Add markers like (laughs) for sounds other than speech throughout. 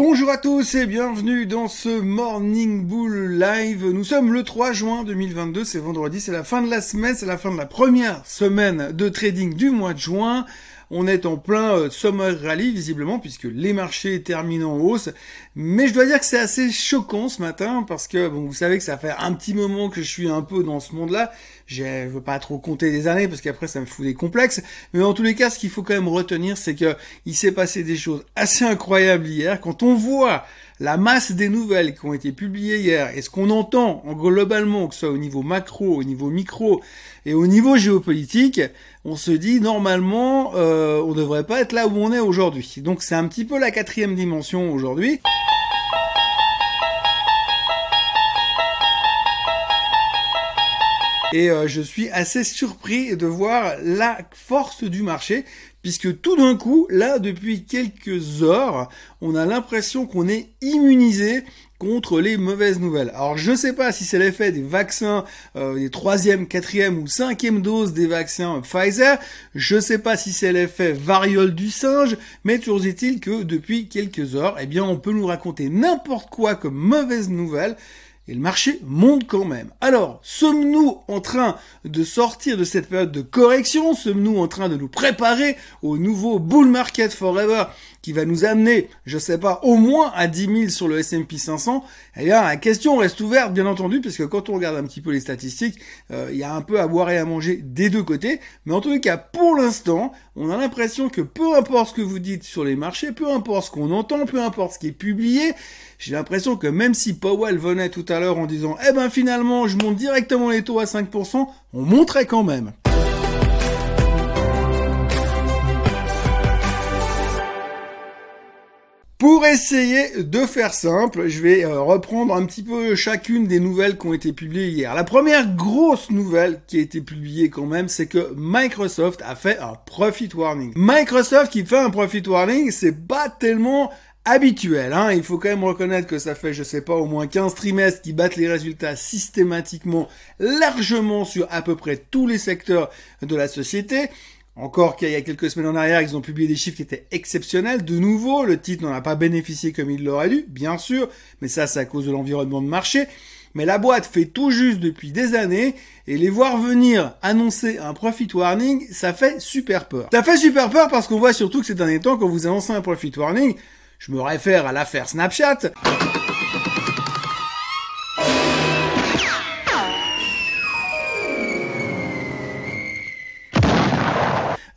Bonjour à tous et bienvenue dans ce Morning Bull Live. Nous sommes le 3 juin 2022, c'est vendredi, c'est la fin de la semaine, c'est la fin de la première semaine de trading du mois de juin. On est en plein euh, summer rally visiblement puisque les marchés terminent en hausse. Mais je dois dire que c'est assez choquant ce matin parce que bon, vous savez que ça fait un petit moment que je suis un peu dans ce monde-là. Je veux pas trop compter des années parce qu'après ça me fout des complexes. Mais en tous les cas, ce qu'il faut quand même retenir, c'est que il s'est passé des choses assez incroyables hier. Quand on voit la masse des nouvelles qui ont été publiées hier et ce qu'on entend en globalement, que ce soit au niveau macro, au niveau micro et au niveau géopolitique, on se dit normalement euh, on devrait pas être là où on est aujourd'hui. Donc c'est un petit peu la quatrième dimension aujourd'hui. Et euh, je suis assez surpris de voir la force du marché, puisque tout d'un coup, là, depuis quelques heures, on a l'impression qu'on est immunisé contre les mauvaises nouvelles. Alors je ne sais pas si c'est l'effet des vaccins, euh, des troisième, quatrième ou cinquième doses des vaccins Pfizer, je ne sais pas si c'est l'effet variole du singe, mais toujours est-il que depuis quelques heures, eh bien on peut nous raconter n'importe quoi comme mauvaise nouvelle, et le marché monte quand même. Alors, sommes-nous en train de sortir de cette période de correction? Sommes-nous en train de nous préparer au nouveau bull market forever? Qui va nous amener, je sais pas, au moins à 10 000 sur le S&P 500 Eh bien, la question reste ouverte, bien entendu, parce que quand on regarde un petit peu les statistiques, euh, il y a un peu à boire et à manger des deux côtés. Mais en tout cas, pour l'instant, on a l'impression que peu importe ce que vous dites sur les marchés, peu importe ce qu'on entend, peu importe ce qui est publié, j'ai l'impression que même si Powell venait tout à l'heure en disant eh ben finalement je monte directement les taux à 5%, on monterait quand même. Pour essayer de faire simple, je vais euh, reprendre un petit peu chacune des nouvelles qui ont été publiées hier. La première grosse nouvelle qui a été publiée quand même, c'est que Microsoft a fait un profit warning. Microsoft qui fait un profit warning, c'est pas tellement habituel. Hein. Il faut quand même reconnaître que ça fait, je sais pas, au moins 15 trimestres qui battent les résultats systématiquement, largement sur à peu près tous les secteurs de la société. Encore qu'il y a quelques semaines en arrière, ils ont publié des chiffres qui étaient exceptionnels. De nouveau, le titre n'en a pas bénéficié comme il l'aurait dû, bien sûr, mais ça, c'est à cause de l'environnement de marché. Mais la boîte fait tout juste depuis des années et les voir venir annoncer un profit warning, ça fait super peur. Ça fait super peur parce qu'on voit surtout que ces derniers temps, quand vous annoncez un profit warning, je me réfère à l'affaire Snapchat.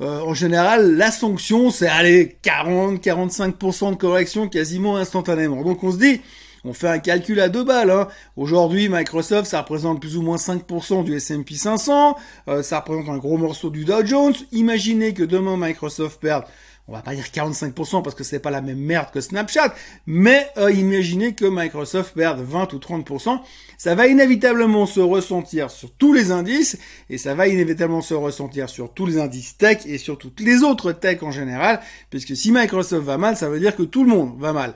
Euh, en général, la sanction, c'est aller 40-45% de correction quasiment instantanément. Donc on se dit, on fait un calcul à deux balles. Hein. Aujourd'hui, Microsoft, ça représente plus ou moins 5% du S&P 500. Euh, ça représente un gros morceau du Dow Jones. Imaginez que demain Microsoft perde on va pas dire 45% parce que c'est pas la même merde que Snapchat, mais euh, imaginez que Microsoft perde 20 ou 30%, ça va inévitablement se ressentir sur tous les indices et ça va inévitablement se ressentir sur tous les indices tech et sur toutes les autres tech en général, puisque si Microsoft va mal, ça veut dire que tout le monde va mal.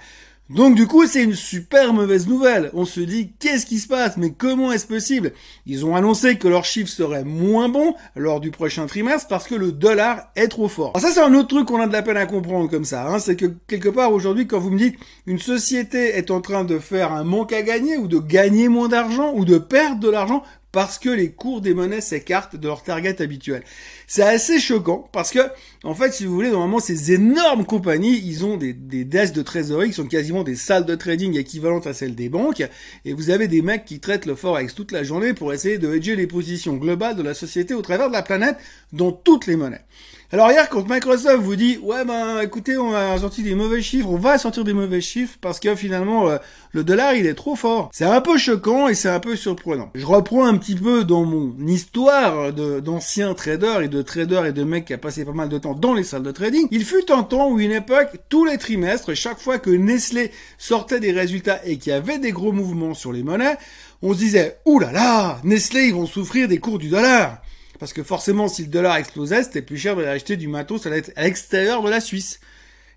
Donc du coup, c'est une super mauvaise nouvelle. On se dit, qu'est-ce qui se passe? Mais comment est-ce possible? Ils ont annoncé que leurs chiffres seraient moins bons lors du prochain trimestre parce que le dollar est trop fort. Alors ça, c'est un autre truc qu'on a de la peine à comprendre comme ça. Hein. c'est que quelque part aujourd'hui, quand vous me dites une société est en train de faire un manque à gagner ou de gagner moins d'argent ou de perdre de l'argent, parce que les cours des monnaies s'écartent de leur target habituel. C'est assez choquant parce que, en fait, si vous voulez, normalement, ces énormes compagnies, ils ont des, des desks de trésorerie qui sont quasiment des salles de trading équivalentes à celles des banques, et vous avez des mecs qui traitent le forex toute la journée pour essayer de hedger les positions globales de la société au travers de la planète dans toutes les monnaies. Alors hier, quand Microsoft vous dit, ouais ben écoutez, on a sorti des mauvais chiffres, on va sortir des mauvais chiffres parce que finalement euh, le dollar il est trop fort. C'est un peu choquant et c'est un peu surprenant. Je reprends un petit peu dans mon histoire d'anciens traders et de traders et de mecs qui a passé pas mal de temps dans les salles de trading. Il fut un temps où une époque, tous les trimestres, chaque fois que Nestlé sortait des résultats et qu'il y avait des gros mouvements sur les monnaies, on se disait, oulala, Nestlé ils vont souffrir des cours du dollar. Parce que forcément, si le dollar explosait, c'était plus cher d'aller acheter du matos à l'extérieur de la Suisse.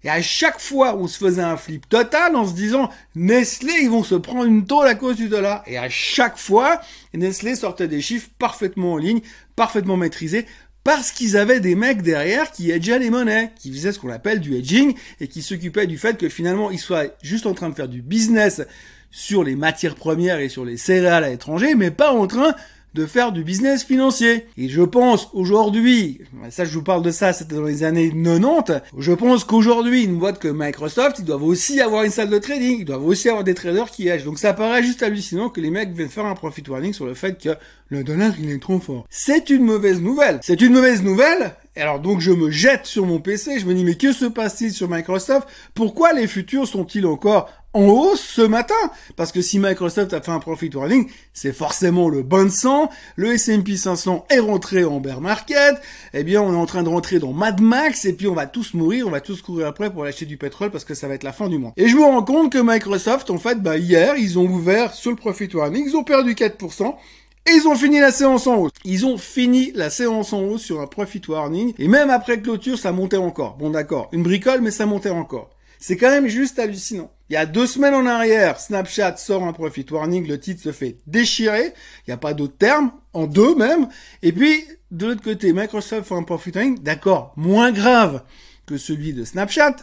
Et à chaque fois, on se faisait un flip total en se disant, Nestlé, ils vont se prendre une tôle à cause du dollar. Et à chaque fois, Nestlé sortait des chiffres parfaitement en ligne, parfaitement maîtrisés, parce qu'ils avaient des mecs derrière qui hedgeaient les monnaies, qui faisaient ce qu'on appelle du hedging et qui s'occupaient du fait que finalement ils soient juste en train de faire du business sur les matières premières et sur les céréales à l'étranger, mais pas en train de faire du business financier. Et je pense aujourd'hui, ça je vous parle de ça, c'était dans les années 90, je pense qu'aujourd'hui, une boîte comme Microsoft, ils doivent aussi avoir une salle de trading, ils doivent aussi avoir des traders qui hedgent. Donc ça paraît juste hallucinant que les mecs viennent faire un profit warning sur le fait que le dollar il est trop fort. C'est une mauvaise nouvelle. C'est une mauvaise nouvelle. Alors donc je me jette sur mon PC, je me dis mais que se passe-t-il sur Microsoft? Pourquoi les futurs sont-ils encore en hausse ce matin. Parce que si Microsoft a fait un profit warning, c'est forcément le bon sang. Le S&P 500 est rentré en bear market. Eh bien, on est en train de rentrer dans Mad Max et puis on va tous mourir, on va tous courir après pour acheter du pétrole parce que ça va être la fin du monde. Et je me rends compte que Microsoft, en fait, bah, hier, ils ont ouvert sur le profit warning, ils ont perdu 4%. Et ils ont fini la séance en hausse. Ils ont fini la séance en hausse sur un profit warning. Et même après clôture, ça montait encore. Bon d'accord, une bricole, mais ça montait encore. C'est quand même juste hallucinant. Il y a deux semaines en arrière, Snapchat sort un profit warning, le titre se fait déchirer. Il n'y a pas d'autre terme, en deux même. Et puis, de l'autre côté, Microsoft fait un profit warning, d'accord, moins grave que celui de Snapchat,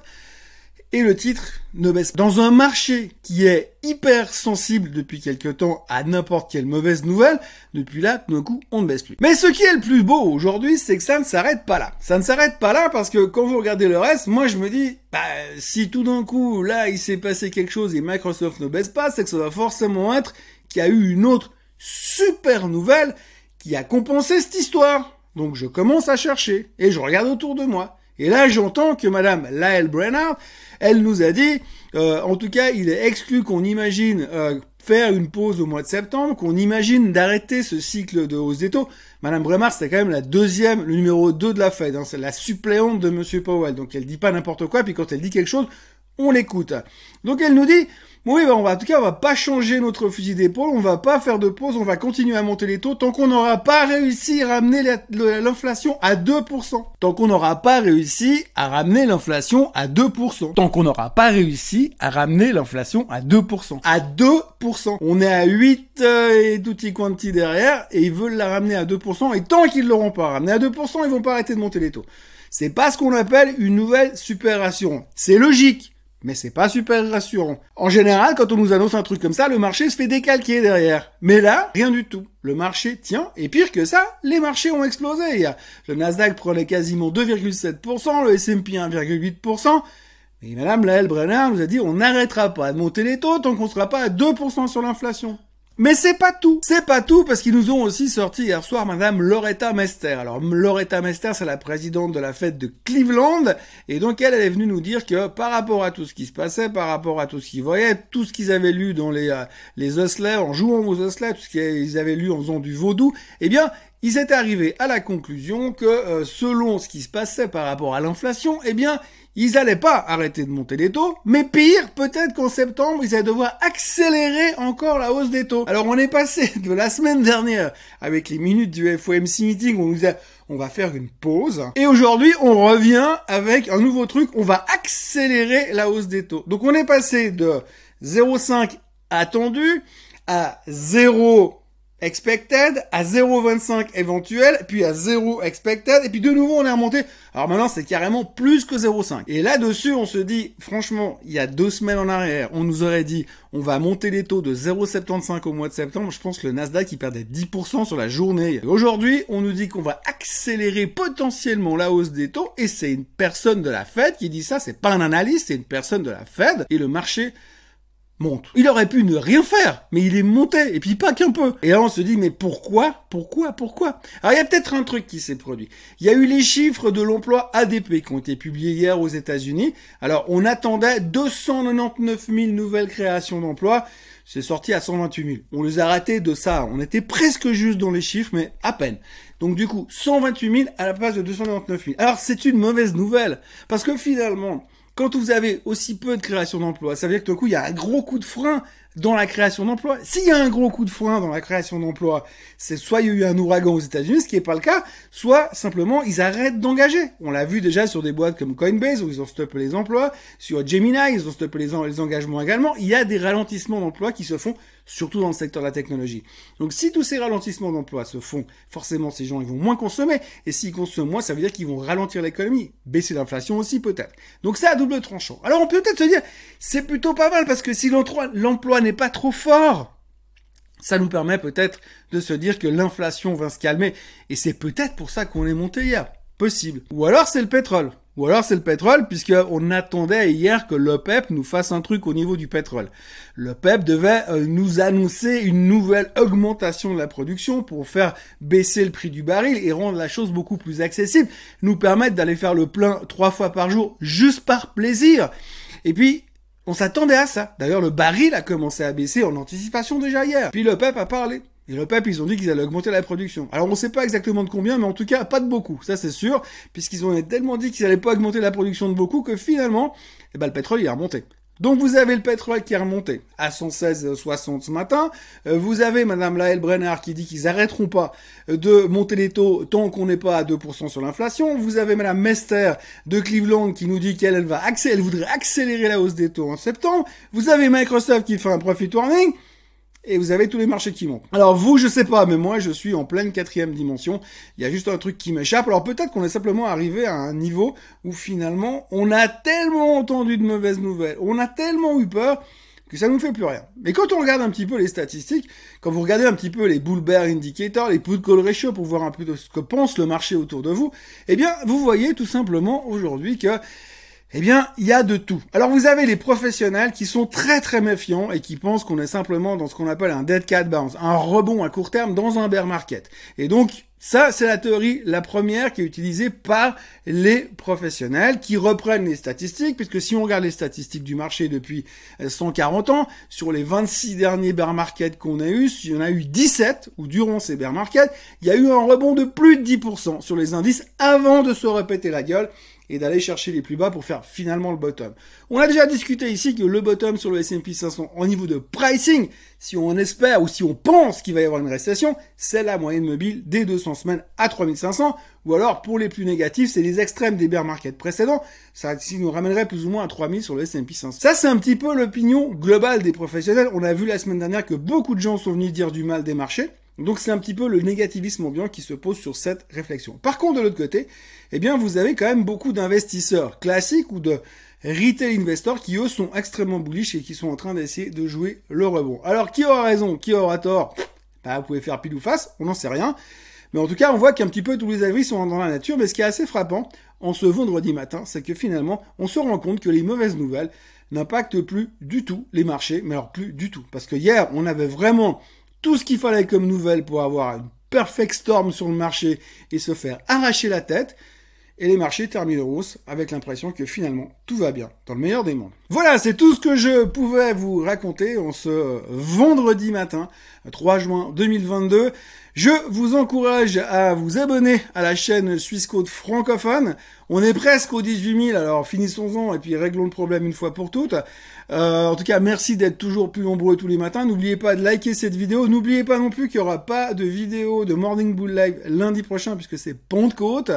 et le titre ne baisse pas. Dans un marché qui est hyper sensible depuis quelque temps à n'importe quelle mauvaise nouvelle, depuis là, d'un coup, on ne baisse plus. Mais ce qui est le plus beau aujourd'hui, c'est que ça ne s'arrête pas là. Ça ne s'arrête pas là parce que quand vous regardez le reste, moi je me dis, bah, si tout d'un coup, là, il s'est passé quelque chose et Microsoft ne baisse pas, c'est que ça va forcément être qu'il y a eu une autre super nouvelle qui a compensé cette histoire. Donc je commence à chercher et je regarde autour de moi. Et là, j'entends que Madame Lael Brennard, elle nous a dit, euh, en tout cas, il est exclu qu'on imagine euh, faire une pause au mois de septembre, qu'on imagine d'arrêter ce cycle de hausse des taux. Madame Brennard, c'est quand même la deuxième, le numéro 2 de la Fed, hein, c'est la suppléante de Monsieur Powell. Donc elle dit pas n'importe quoi, puis quand elle dit quelque chose, on l'écoute. Donc elle nous dit, oui, bah en tout cas, on va pas changer notre fusil d'épaule, on va pas faire de pause, on va continuer à monter les taux tant qu'on n'aura pas réussi à ramener l'inflation à 2%. Tant qu'on n'aura pas réussi à ramener l'inflation à 2%. Tant qu'on n'aura pas réussi à ramener l'inflation à 2%. À 2%. On est à 8 euh, et tutti quanti derrière et ils veulent la ramener à 2% et tant qu'ils l'auront pas ramené à 2%, ils vont pas arrêter de monter les taux. C'est pas ce qu'on appelle une nouvelle super C'est logique mais c'est pas super rassurant. En général, quand on nous annonce un truc comme ça, le marché se fait décalquer derrière. Mais là, rien du tout. Le marché tient, et pire que ça, les marchés ont explosé. Le Nasdaq prenait quasiment 2,7%, le S&P 1,8%, et Madame Lael Brenner nous a dit on n'arrêtera pas de monter les taux tant qu'on sera pas à 2% sur l'inflation. Mais c'est pas tout. C'est pas tout parce qu'ils nous ont aussi sorti hier soir Madame Loretta Mester. Alors Loretta Mester, c'est la présidente de la fête de Cleveland et donc elle, elle est venue nous dire que par rapport à tout ce qui se passait, par rapport à tout ce qu'ils voyaient, tout ce qu'ils avaient lu dans les euh, les osselets, en jouant aux osselets, tout ce qu'ils avaient lu en faisant du vaudou, eh bien ils étaient arrivés à la conclusion que euh, selon ce qui se passait par rapport à l'inflation, eh bien ils allaient pas arrêter de monter les taux, mais pire, peut-être qu'en septembre, ils allaient devoir accélérer encore la hausse des taux. Alors on est passé (laughs) de la semaine dernière avec les minutes du FOMC meeting où on nous a on va faire une pause. Et aujourd'hui, on revient avec un nouveau truc, on va accélérer la hausse des taux. Donc on est passé de 0,5 attendu à 0 expected, à 0,25 éventuel, puis à 0 expected, et puis de nouveau on est remonté. Alors maintenant c'est carrément plus que 0,5. Et là-dessus on se dit, franchement, il y a deux semaines en arrière, on nous aurait dit, on va monter les taux de 0,75 au mois de septembre. Je pense que le Nasdaq il perdait 10% sur la journée. Aujourd'hui, on nous dit qu'on va accélérer potentiellement la hausse des taux, et c'est une personne de la Fed qui dit ça, c'est pas un analyste, c'est une personne de la Fed, et le marché monte. Il aurait pu ne rien faire, mais il est monté, et puis pas qu'un peu. Et là, on se dit, mais pourquoi Pourquoi Pourquoi? Alors, il y a peut-être un truc qui s'est produit. Il y a eu les chiffres de l'emploi ADP qui ont été publiés hier aux États-Unis. Alors, on attendait 299 000 nouvelles créations d'emplois. C'est sorti à 128 000. On les a ratés de ça. On était presque juste dans les chiffres, mais à peine. Donc du coup, 128 000 à la place de 299 000. Alors c'est une mauvaise nouvelle, parce que finalement, quand vous avez aussi peu de création d'emplois, ça veut dire que tout coup, il y a un gros coup de frein dans la création d'emplois. S'il y a un gros coup de foin dans la création d'emplois, c'est soit il y a eu un ouragan aux États-Unis, ce qui n'est pas le cas, soit simplement ils arrêtent d'engager. On l'a vu déjà sur des boîtes comme Coinbase où ils ont stoppé les emplois, sur Gemini ils ont stoppé les, engagements également. Il y a des ralentissements d'emplois qui se font surtout dans le secteur de la technologie. Donc si tous ces ralentissements d'emplois se font, forcément ces gens ils vont moins consommer, et s'ils consomment moins, ça veut dire qu'ils vont ralentir l'économie, baisser l'inflation aussi peut-être. Donc c'est à double tranchant. Alors on peut peut-être se dire, c'est plutôt pas mal parce que si l'emploi n'est pas trop fort, ça nous permet peut-être de se dire que l'inflation va se calmer, et c'est peut-être pour ça qu'on est monté hier. Possible. Ou alors c'est le pétrole. Ou alors c'est le pétrole, puisqu'on attendait hier que l'OPEP nous fasse un truc au niveau du pétrole. L'OPEP devait euh, nous annoncer une nouvelle augmentation de la production pour faire baisser le prix du baril et rendre la chose beaucoup plus accessible, nous permettre d'aller faire le plein trois fois par jour juste par plaisir. Et puis, on s'attendait à ça. D'ailleurs, le baril a commencé à baisser en anticipation déjà hier. Puis l'OPEP a parlé. Et le PEP, ils ont dit qu'ils allaient augmenter la production. Alors on ne sait pas exactement de combien, mais en tout cas pas de beaucoup, ça c'est sûr, puisqu'ils ont tellement dit qu'ils n'allaient pas augmenter la production de beaucoup que finalement, eh ben, le pétrole il est remonté. Donc vous avez le pétrole qui est remonté à 116,60 ce matin. Euh, vous avez Madame Lael Brenner qui dit qu'ils arrêteront pas euh, de monter les taux tant qu'on n'est pas à 2% sur l'inflation. Vous avez Madame Mester de Cleveland qui nous dit qu'elle va accélérer, voudrait accélérer la hausse des taux en septembre. Vous avez Microsoft qui fait un profit warning et vous avez tous les marchés qui montent. Alors vous, je sais pas, mais moi je suis en pleine quatrième dimension. Il y a juste un truc qui m'échappe. Alors peut-être qu'on est simplement arrivé à un niveau où finalement on a tellement entendu de mauvaises nouvelles, on a tellement eu peur que ça nous fait plus rien. Mais quand on regarde un petit peu les statistiques, quand vous regardez un petit peu les bull bear indicators, les put call ratio pour voir un peu de ce que pense le marché autour de vous, eh bien vous voyez tout simplement aujourd'hui que eh bien, il y a de tout. Alors vous avez les professionnels qui sont très très méfiants et qui pensent qu'on est simplement dans ce qu'on appelle un dead cat bounce, un rebond à court terme dans un bear market. Et donc, ça, c'est la théorie, la première qui est utilisée par les professionnels qui reprennent les statistiques, puisque si on regarde les statistiques du marché depuis 140 ans, sur les 26 derniers bear markets qu'on a eu, il y en a eu 17, ou durant ces bear markets, il y a eu un rebond de plus de 10% sur les indices avant de se répéter la gueule et d'aller chercher les plus bas pour faire finalement le bottom. On a déjà discuté ici que le bottom sur le S&P 500 en niveau de pricing, si on espère ou si on pense qu'il va y avoir une récession, c'est la moyenne mobile des 200 semaines à 3500 ou alors pour les plus négatifs, c'est les extrêmes des bear markets précédents, ça nous ramènerait plus ou moins à 3000 sur le S&P 500. Ça c'est un petit peu l'opinion globale des professionnels. On a vu la semaine dernière que beaucoup de gens sont venus dire du mal des marchés. Donc c'est un petit peu le négativisme ambiant qui se pose sur cette réflexion. Par contre, de l'autre côté, eh bien, vous avez quand même beaucoup d'investisseurs classiques ou de retail investors qui, eux, sont extrêmement bullish et qui sont en train d'essayer de jouer le rebond. Alors, qui aura raison, qui aura tort? Bah, Vous pouvez faire pile ou face, on n'en sait rien. Mais en tout cas, on voit qu'un petit peu tous les avis sont dans la nature. Mais ce qui est assez frappant en ce vendredi matin, c'est que finalement, on se rend compte que les mauvaises nouvelles n'impactent plus du tout les marchés, mais alors plus du tout. Parce que hier, on avait vraiment tout ce qu'il fallait comme nouvelle pour avoir une perfect storm sur le marché et se faire arracher la tête. Et les marchés hausse avec l'impression que finalement tout va bien dans le meilleur des mondes. Voilà, c'est tout ce que je pouvais vous raconter en ce vendredi matin, 3 juin 2022. Je vous encourage à vous abonner à la chaîne Suisse Côte francophone. On est presque aux 18 000, alors finissons-en et puis réglons le problème une fois pour toutes. Euh, en tout cas, merci d'être toujours plus nombreux tous les matins. N'oubliez pas de liker cette vidéo. N'oubliez pas non plus qu'il n'y aura pas de vidéo de Morning Bull Live lundi prochain puisque c'est Pentecôte.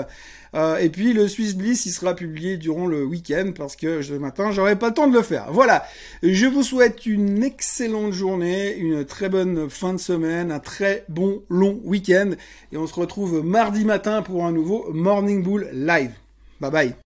Euh, et puis le Swiss Bliss, il sera publié durant le week-end parce que ce matin, j'aurai pas le temps de le faire. Voilà. Je vous souhaite une excellente journée, une très bonne fin de semaine, un très bon long week-end. Et on se retrouve mardi matin pour un nouveau Morning Bull Live. Bye bye.